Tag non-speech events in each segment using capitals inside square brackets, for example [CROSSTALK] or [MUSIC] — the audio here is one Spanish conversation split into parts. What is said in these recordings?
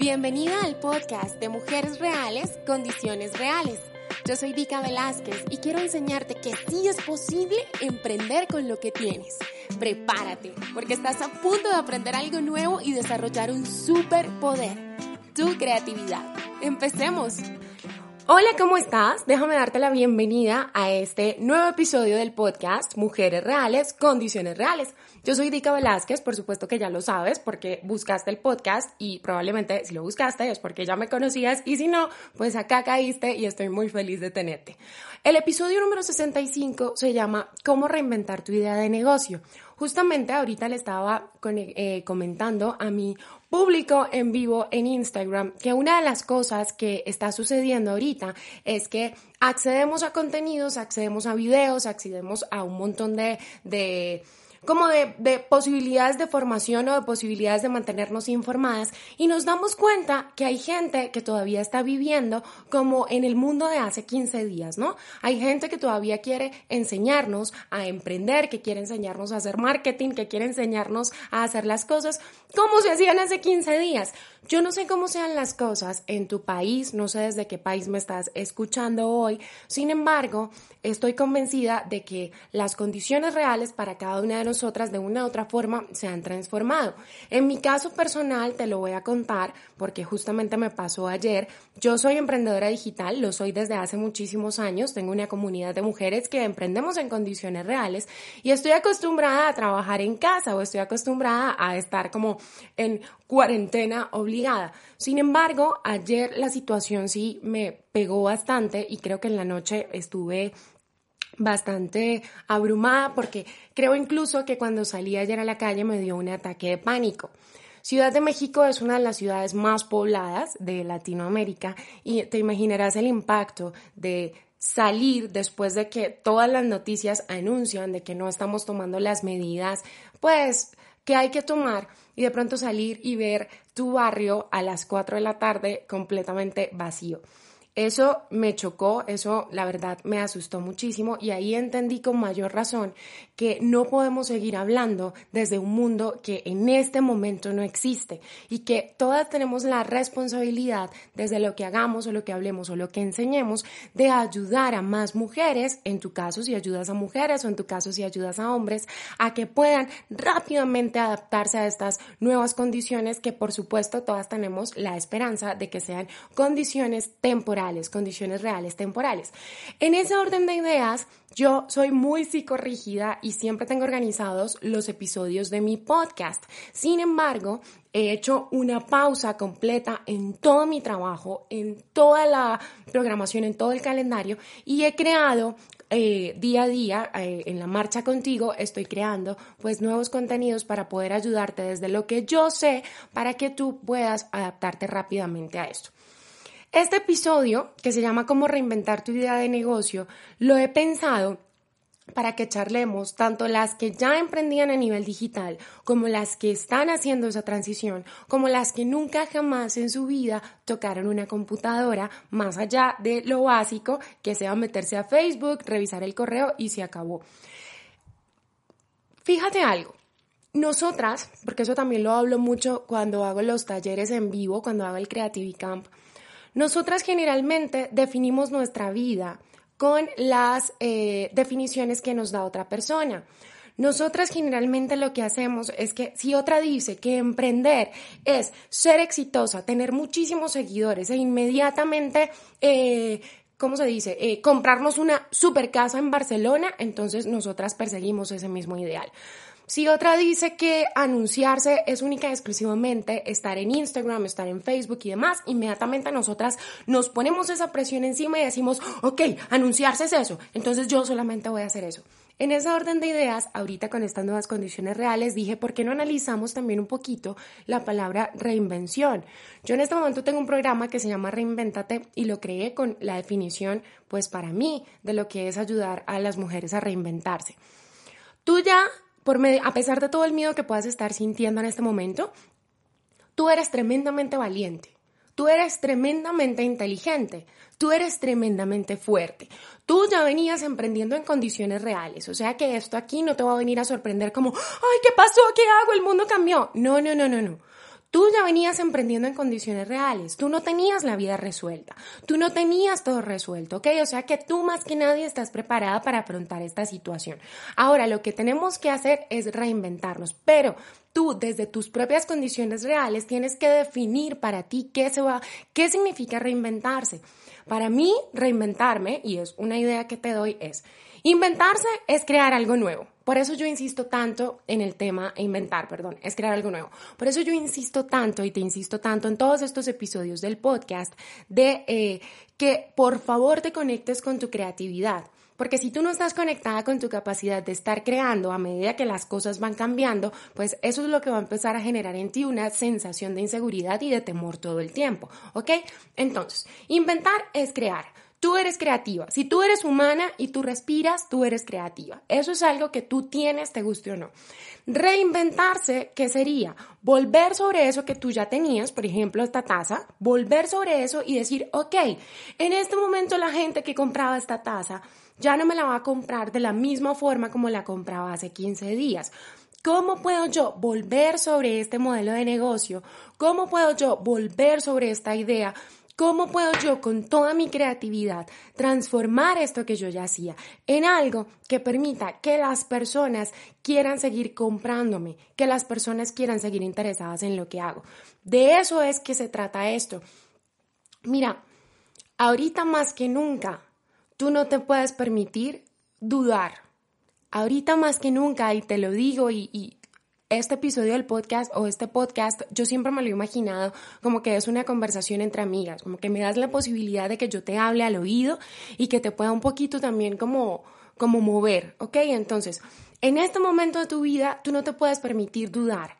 Bienvenida al podcast de Mujeres Reales, Condiciones Reales. Yo soy Vika Velázquez y quiero enseñarte que sí es posible emprender con lo que tienes. Prepárate, porque estás a punto de aprender algo nuevo y desarrollar un superpoder, tu creatividad. Empecemos. Hola, ¿cómo estás? Déjame darte la bienvenida a este nuevo episodio del podcast Mujeres Reales, Condiciones Reales. Yo soy Dika Velázquez, por supuesto que ya lo sabes porque buscaste el podcast y probablemente si lo buscaste es porque ya me conocías y si no, pues acá caíste y estoy muy feliz de tenerte. El episodio número 65 se llama ¿Cómo reinventar tu idea de negocio? Justamente ahorita le estaba eh, comentando a mi público en vivo en Instagram que una de las cosas que está sucediendo ahorita es que accedemos a contenidos, accedemos a videos, accedemos a un montón de, de como de, de, posibilidades de formación o de posibilidades de mantenernos informadas y nos damos cuenta que hay gente que todavía está viviendo como en el mundo de hace 15 días, ¿no? Hay gente que todavía quiere enseñarnos a emprender, que quiere enseñarnos a hacer marketing, que quiere enseñarnos a hacer las cosas como se hacían hace 15 días. Yo no sé cómo sean las cosas en tu país, no sé desde qué país me estás escuchando hoy, sin embargo, estoy convencida de que las condiciones reales para cada una de nosotras de una u otra forma se han transformado. En mi caso personal te lo voy a contar porque justamente me pasó ayer. Yo soy emprendedora digital, lo soy desde hace muchísimos años, tengo una comunidad de mujeres que emprendemos en condiciones reales y estoy acostumbrada a trabajar en casa o estoy acostumbrada a estar como en cuarentena obligada. Sin embargo, ayer la situación sí me pegó bastante y creo que en la noche estuve bastante abrumada porque creo incluso que cuando salí ayer a la calle me dio un ataque de pánico. Ciudad de México es una de las ciudades más pobladas de Latinoamérica y te imaginarás el impacto de salir después de que todas las noticias anuncian de que no estamos tomando las medidas, pues que hay que tomar y de pronto salir y ver tu barrio a las 4 de la tarde completamente vacío. Eso me chocó, eso la verdad me asustó muchísimo y ahí entendí con mayor razón que no podemos seguir hablando desde un mundo que en este momento no existe y que todas tenemos la responsabilidad desde lo que hagamos o lo que hablemos o lo que enseñemos de ayudar a más mujeres, en tu caso si ayudas a mujeres o en tu caso si ayudas a hombres, a que puedan rápidamente adaptarse a estas nuevas condiciones que por supuesto todas tenemos la esperanza de que sean condiciones temporales condiciones reales temporales. En ese orden de ideas, yo soy muy psicorrígida y siempre tengo organizados los episodios de mi podcast. Sin embargo, he hecho una pausa completa en todo mi trabajo, en toda la programación, en todo el calendario y he creado eh, día a día eh, en la marcha contigo estoy creando pues nuevos contenidos para poder ayudarte desde lo que yo sé para que tú puedas adaptarte rápidamente a esto. Este episodio, que se llama Cómo reinventar tu idea de negocio, lo he pensado para que charlemos tanto las que ya emprendían a nivel digital, como las que están haciendo esa transición, como las que nunca jamás en su vida tocaron una computadora, más allá de lo básico, que sea meterse a Facebook, revisar el correo y se acabó. Fíjate algo. Nosotras, porque eso también lo hablo mucho cuando hago los talleres en vivo, cuando hago el Creativity Camp, nosotras generalmente definimos nuestra vida con las eh, definiciones que nos da otra persona. Nosotras generalmente lo que hacemos es que si otra dice que emprender es ser exitosa, tener muchísimos seguidores e inmediatamente, eh, ¿cómo se dice? Eh, comprarnos una super casa en Barcelona, entonces nosotras perseguimos ese mismo ideal. Si otra dice que anunciarse es única y exclusivamente estar en Instagram, estar en Facebook y demás, inmediatamente nosotras nos ponemos esa presión encima y decimos, ok, anunciarse es eso, entonces yo solamente voy a hacer eso. En ese orden de ideas, ahorita con estas nuevas condiciones reales, dije, ¿por qué no analizamos también un poquito la palabra reinvención? Yo en este momento tengo un programa que se llama Reinventate y lo creé con la definición, pues para mí, de lo que es ayudar a las mujeres a reinventarse. Tú ya a pesar de todo el miedo que puedas estar sintiendo en este momento, tú eres tremendamente valiente. Tú eres tremendamente inteligente, tú eres tremendamente fuerte. Tú ya venías emprendiendo en condiciones reales, o sea que esto aquí no te va a venir a sorprender como, ay, ¿qué pasó? ¿Qué hago? El mundo cambió. No, no, no, no, no. Tú ya venías emprendiendo en condiciones reales, tú no tenías la vida resuelta, tú no tenías todo resuelto, ¿ok? O sea que tú más que nadie estás preparada para afrontar esta situación. Ahora, lo que tenemos que hacer es reinventarnos, pero tú desde tus propias condiciones reales tienes que definir para ti qué se va, qué significa reinventarse. Para mí, reinventarme, y es una idea que te doy, es inventarse es crear algo nuevo. Por eso yo insisto tanto en el tema, inventar, perdón, es crear algo nuevo. Por eso yo insisto tanto y te insisto tanto en todos estos episodios del podcast de eh, que por favor te conectes con tu creatividad. Porque si tú no estás conectada con tu capacidad de estar creando a medida que las cosas van cambiando, pues eso es lo que va a empezar a generar en ti una sensación de inseguridad y de temor todo el tiempo. ¿Ok? Entonces, inventar es crear. Tú eres creativa. Si tú eres humana y tú respiras, tú eres creativa. Eso es algo que tú tienes, te guste o no. Reinventarse, ¿qué sería? Volver sobre eso que tú ya tenías, por ejemplo, esta taza, volver sobre eso y decir, ok, en este momento la gente que compraba esta taza ya no me la va a comprar de la misma forma como la compraba hace 15 días. ¿Cómo puedo yo volver sobre este modelo de negocio? ¿Cómo puedo yo volver sobre esta idea? ¿Cómo puedo yo con toda mi creatividad transformar esto que yo ya hacía en algo que permita que las personas quieran seguir comprándome, que las personas quieran seguir interesadas en lo que hago? De eso es que se trata esto. Mira, ahorita más que nunca, tú no te puedes permitir dudar. Ahorita más que nunca, y te lo digo y, este episodio del podcast o este podcast, yo siempre me lo he imaginado como que es una conversación entre amigas, como que me das la posibilidad de que yo te hable al oído y que te pueda un poquito también como, como mover, ¿ok? Entonces, en este momento de tu vida, tú no te puedes permitir dudar.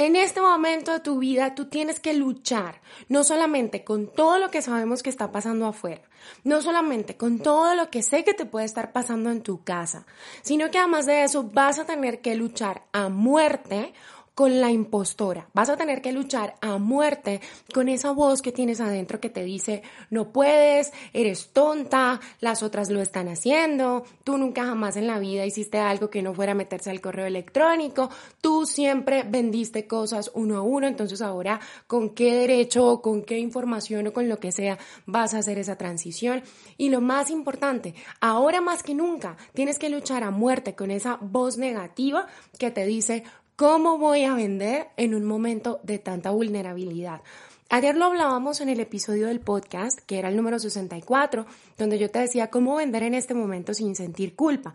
En este momento de tu vida tú tienes que luchar, no solamente con todo lo que sabemos que está pasando afuera, no solamente con todo lo que sé que te puede estar pasando en tu casa, sino que además de eso vas a tener que luchar a muerte con la impostora. Vas a tener que luchar a muerte con esa voz que tienes adentro que te dice, no puedes, eres tonta, las otras lo están haciendo, tú nunca jamás en la vida hiciste algo que no fuera meterse al correo electrónico, tú siempre vendiste cosas uno a uno, entonces ahora con qué derecho o con qué información o con lo que sea vas a hacer esa transición. Y lo más importante, ahora más que nunca tienes que luchar a muerte con esa voz negativa que te dice, ¿Cómo voy a vender en un momento de tanta vulnerabilidad? Ayer lo hablábamos en el episodio del podcast, que era el número 64, donde yo te decía cómo vender en este momento sin sentir culpa.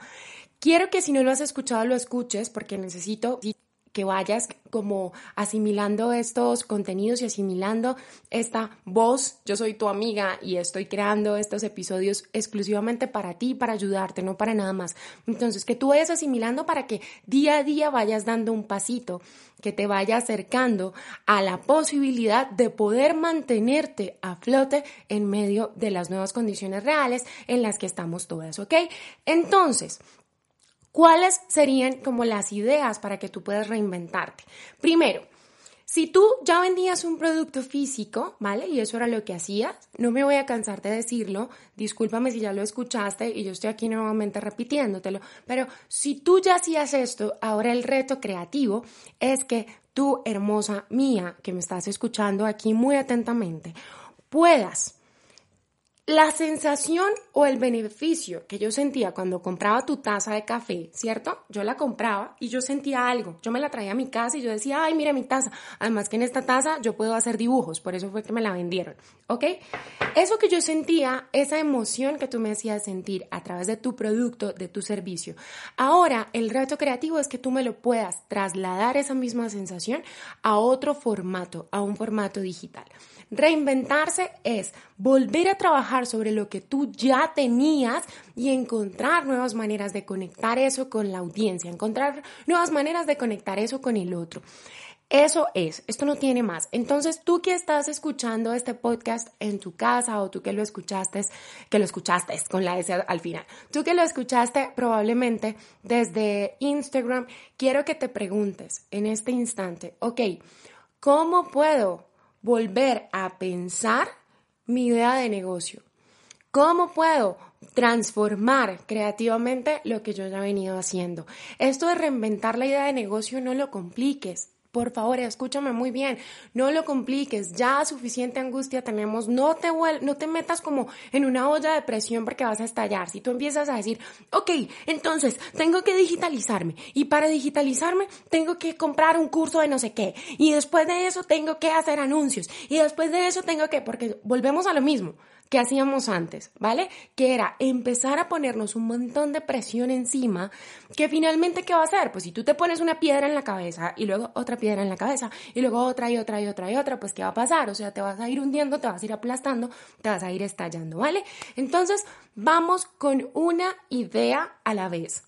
Quiero que si no lo has escuchado lo escuches porque necesito que vayas como asimilando estos contenidos y asimilando esta voz. Yo soy tu amiga y estoy creando estos episodios exclusivamente para ti, para ayudarte, no para nada más. Entonces, que tú vayas asimilando para que día a día vayas dando un pasito, que te vaya acercando a la posibilidad de poder mantenerte a flote en medio de las nuevas condiciones reales en las que estamos todas, ¿ok? Entonces, ¿Cuáles serían como las ideas para que tú puedas reinventarte? Primero, si tú ya vendías un producto físico, ¿vale? Y eso era lo que hacías, no me voy a cansar de decirlo, discúlpame si ya lo escuchaste y yo estoy aquí nuevamente repitiéndotelo, pero si tú ya hacías esto, ahora el reto creativo es que tú, hermosa mía, que me estás escuchando aquí muy atentamente, puedas la sensación o el beneficio que yo sentía cuando compraba tu taza de café, ¿cierto? Yo la compraba y yo sentía algo. Yo me la traía a mi casa y yo decía, ay, mira mi taza. Además que en esta taza yo puedo hacer dibujos, por eso fue que me la vendieron, ¿ok? Eso que yo sentía, esa emoción que tú me hacías sentir a través de tu producto, de tu servicio. Ahora, el reto creativo es que tú me lo puedas trasladar esa misma sensación a otro formato, a un formato digital. Reinventarse es volver a trabajar sobre lo que tú ya tenías y encontrar nuevas maneras de conectar eso con la audiencia, encontrar nuevas maneras de conectar eso con el otro. Eso es, esto no tiene más. Entonces, tú que estás escuchando este podcast en tu casa o tú que lo escuchaste, que lo escuchaste con la S al final, tú que lo escuchaste probablemente desde Instagram, quiero que te preguntes en este instante, ok, ¿cómo puedo volver a pensar mi idea de negocio. ¿Cómo puedo transformar creativamente lo que yo ya he venido haciendo? Esto de reinventar la idea de negocio no lo compliques. por favor, escúchame muy bien, no lo compliques, ya suficiente angustia tenemos, no te, no te metas como en una olla de presión porque vas a estallar. Si tú empiezas a decir, ok, entonces tengo que digitalizarme y para digitalizarme tengo que comprar un curso de no sé qué y después de eso tengo que hacer anuncios y después de eso tengo que, porque volvemos a lo mismo que hacíamos antes, ¿vale? Que era empezar a ponernos un montón de presión encima, que finalmente, ¿qué va a hacer? Pues si tú te pones una piedra en la cabeza y luego otra piedra en la cabeza y luego otra y otra y otra y otra, pues ¿qué va a pasar? O sea, te vas a ir hundiendo, te vas a ir aplastando, te vas a ir estallando, ¿vale? Entonces, vamos con una idea a la vez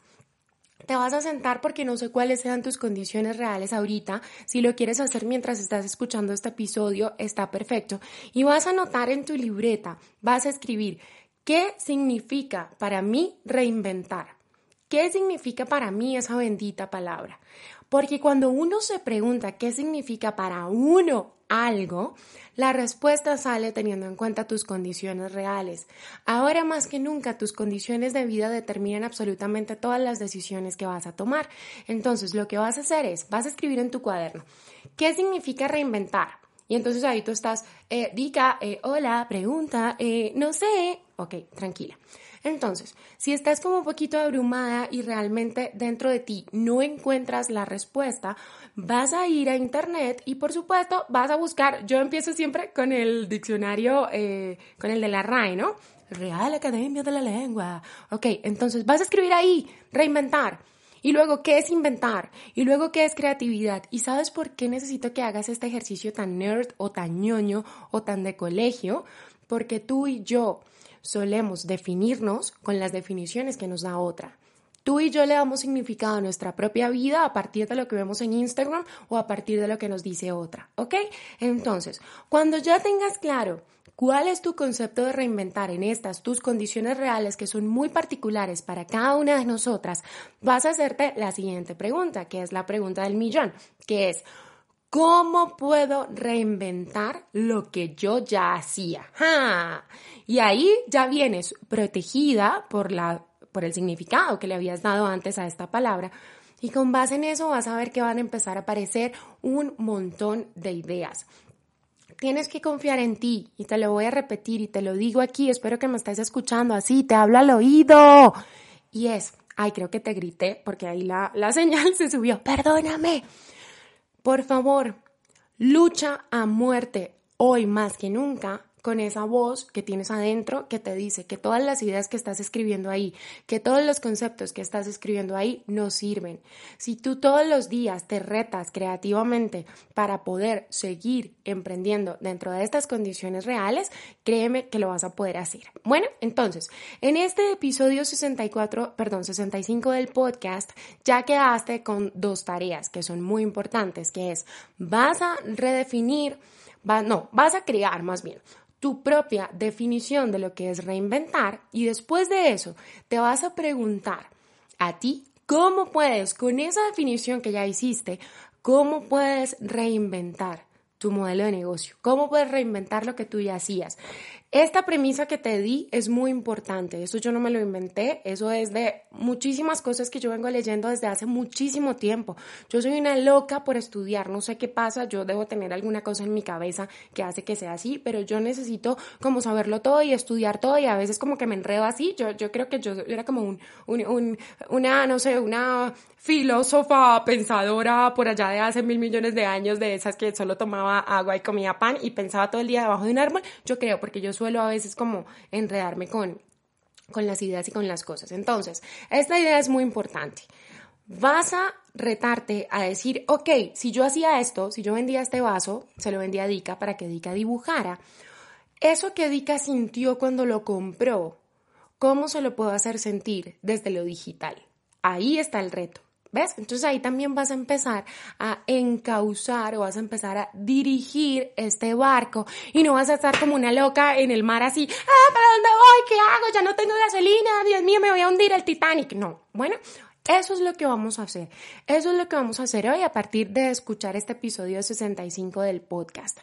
te vas a sentar porque no sé cuáles sean tus condiciones reales ahorita. Si lo quieres hacer mientras estás escuchando este episodio, está perfecto. Y vas a anotar en tu libreta, vas a escribir, ¿qué significa para mí reinventar? ¿Qué significa para mí esa bendita palabra? Porque cuando uno se pregunta qué significa para uno algo, la respuesta sale teniendo en cuenta tus condiciones reales. Ahora más que nunca tus condiciones de vida determinan absolutamente todas las decisiones que vas a tomar. Entonces lo que vas a hacer es, vas a escribir en tu cuaderno, ¿qué significa reinventar? Y entonces ahí tú estás, eh, Dica, eh, hola, pregunta, eh, no sé, ok, tranquila. Entonces, si estás como un poquito abrumada y realmente dentro de ti no encuentras la respuesta, vas a ir a internet y por supuesto vas a buscar, yo empiezo siempre con el diccionario, eh, con el de la RAE, ¿no? Real Academia de la Lengua. Ok, entonces vas a escribir ahí, reinventar. Y luego, ¿qué es inventar? Y luego, ¿qué es creatividad? ¿Y sabes por qué necesito que hagas este ejercicio tan nerd o tan ñoño o tan de colegio? Porque tú y yo solemos definirnos con las definiciones que nos da otra. Tú y yo le damos significado a nuestra propia vida a partir de lo que vemos en Instagram o a partir de lo que nos dice otra, ¿ok? Entonces, cuando ya tengas claro cuál es tu concepto de reinventar en estas tus condiciones reales que son muy particulares para cada una de nosotras, vas a hacerte la siguiente pregunta, que es la pregunta del millón, que es, ¿Cómo puedo reinventar lo que yo ya hacía? Y ahí ya vienes protegida por, la, por el significado que le habías dado antes a esta palabra. Y con base en eso vas a ver que van a empezar a aparecer un montón de ideas. Tienes que confiar en ti y te lo voy a repetir y te lo digo aquí, espero que me estés escuchando así, te hablo al oído. Y es, ay, creo que te grité porque ahí la, la [LAUGHS] señal se subió, perdóname. Por favor, lucha a muerte hoy más que nunca con esa voz que tienes adentro que te dice que todas las ideas que estás escribiendo ahí, que todos los conceptos que estás escribiendo ahí no sirven. Si tú todos los días te retas creativamente para poder seguir emprendiendo dentro de estas condiciones reales, créeme que lo vas a poder hacer. Bueno, entonces, en este episodio 64, perdón, 65 del podcast, ya quedaste con dos tareas que son muy importantes, que es vas a redefinir no, vas a crear más bien tu propia definición de lo que es reinventar y después de eso te vas a preguntar a ti cómo puedes, con esa definición que ya hiciste, cómo puedes reinventar tu modelo de negocio, cómo puedes reinventar lo que tú ya hacías. Esta premisa que te di es muy importante, eso yo no me lo inventé, eso es de muchísimas cosas que yo vengo leyendo desde hace muchísimo tiempo. Yo soy una loca por estudiar, no sé qué pasa, yo debo tener alguna cosa en mi cabeza que hace que sea así, pero yo necesito como saberlo todo y estudiar todo. Y a veces como que me enredo así, yo, yo creo que yo era como un, un, una, no sé, una filósofa pensadora por allá de hace mil millones de años de esas que solo tomaba agua y comía pan y pensaba todo el día debajo de un árbol, yo creo, porque yo suelo a veces como enredarme con, con las ideas y con las cosas. Entonces, esta idea es muy importante. Vas a retarte a decir, ok, si yo hacía esto, si yo vendía este vaso, se lo vendía a Dika para que Dika dibujara. Eso que Dika sintió cuando lo compró, ¿cómo se lo puedo hacer sentir desde lo digital? Ahí está el reto. Entonces ahí también vas a empezar a encauzar o vas a empezar a dirigir este barco y no vas a estar como una loca en el mar así, ah, ¿para dónde voy? ¿Qué hago? Ya no tengo gasolina, Dios mío, me voy a hundir el Titanic. No, bueno, eso es lo que vamos a hacer. Eso es lo que vamos a hacer hoy a partir de escuchar este episodio 65 del podcast.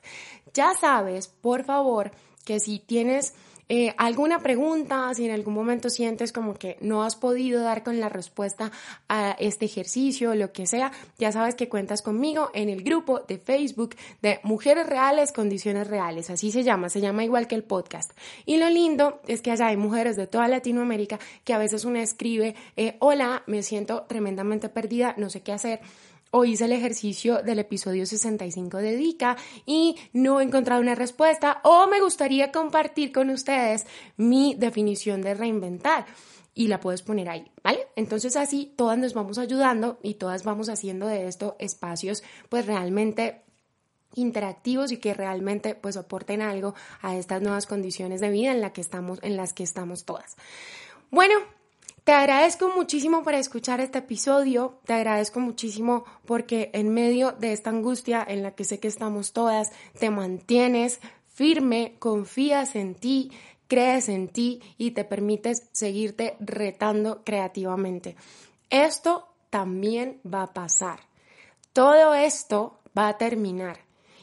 Ya sabes, por favor, que si tienes eh, alguna pregunta, si en algún momento sientes como que no has podido dar con la respuesta a este ejercicio, lo que sea, ya sabes que cuentas conmigo en el grupo de Facebook de Mujeres Reales, Condiciones Reales, así se llama, se llama igual que el podcast. Y lo lindo es que allá hay mujeres de toda Latinoamérica que a veces una escribe, eh, hola, me siento tremendamente perdida, no sé qué hacer o hice el ejercicio del episodio 65 de Dica y no he encontrado una respuesta o me gustaría compartir con ustedes mi definición de reinventar y la puedes poner ahí, ¿vale? Entonces así todas nos vamos ayudando y todas vamos haciendo de esto espacios pues realmente interactivos y que realmente pues aporten algo a estas nuevas condiciones de vida en, la que estamos, en las que estamos todas. Bueno, te agradezco muchísimo por escuchar este episodio, te agradezco muchísimo porque en medio de esta angustia en la que sé que estamos todas, te mantienes firme, confías en ti, crees en ti y te permites seguirte retando creativamente. Esto también va a pasar. Todo esto va a terminar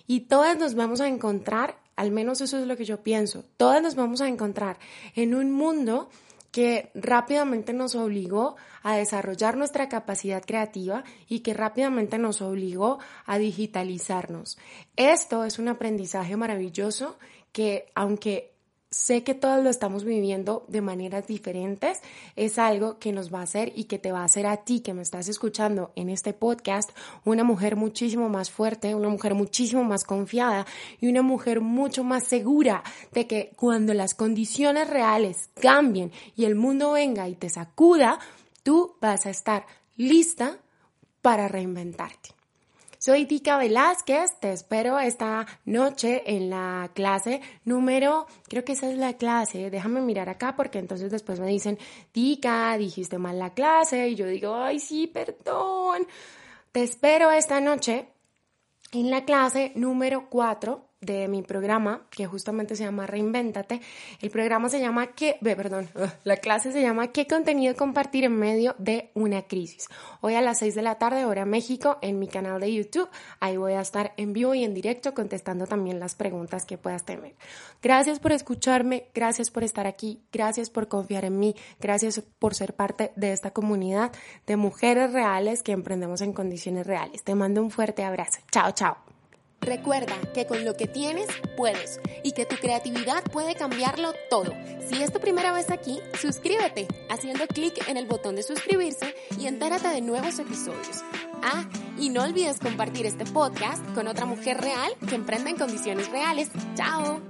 y todas nos vamos a encontrar, al menos eso es lo que yo pienso, todas nos vamos a encontrar en un mundo que rápidamente nos obligó a desarrollar nuestra capacidad creativa y que rápidamente nos obligó a digitalizarnos. Esto es un aprendizaje maravilloso que aunque sé que todos lo estamos viviendo de maneras diferentes, es algo que nos va a hacer y que te va a hacer a ti que me estás escuchando en este podcast una mujer muchísimo más fuerte, una mujer muchísimo más confiada y una mujer mucho más segura de que cuando las condiciones reales cambien y el mundo venga y te sacuda, tú vas a estar lista para reinventarte. Soy Tika Velázquez, te espero esta noche en la clase número, creo que esa es la clase, déjame mirar acá porque entonces después me dicen, Tika, dijiste mal la clase y yo digo, ay sí, perdón. Te espero esta noche en la clase número 4 de mi programa, que justamente se llama Reinvéntate. El programa se llama ¿Qué? Perdón, [LAUGHS] la clase se llama ¿Qué contenido compartir en medio de una crisis? Hoy a las 6 de la tarde, hora México, en mi canal de YouTube. Ahí voy a estar en vivo y en directo contestando también las preguntas que puedas tener. Gracias por escucharme, gracias por estar aquí, gracias por confiar en mí, gracias por ser parte de esta comunidad de mujeres reales que emprendemos en condiciones reales. Te mando un fuerte abrazo. Chao, chao. Recuerda que con lo que tienes puedes y que tu creatividad puede cambiarlo todo. Si es tu primera vez aquí, suscríbete haciendo clic en el botón de suscribirse y entérate de nuevos episodios. Ah, y no olvides compartir este podcast con otra mujer real que emprenda en condiciones reales. ¡Chao!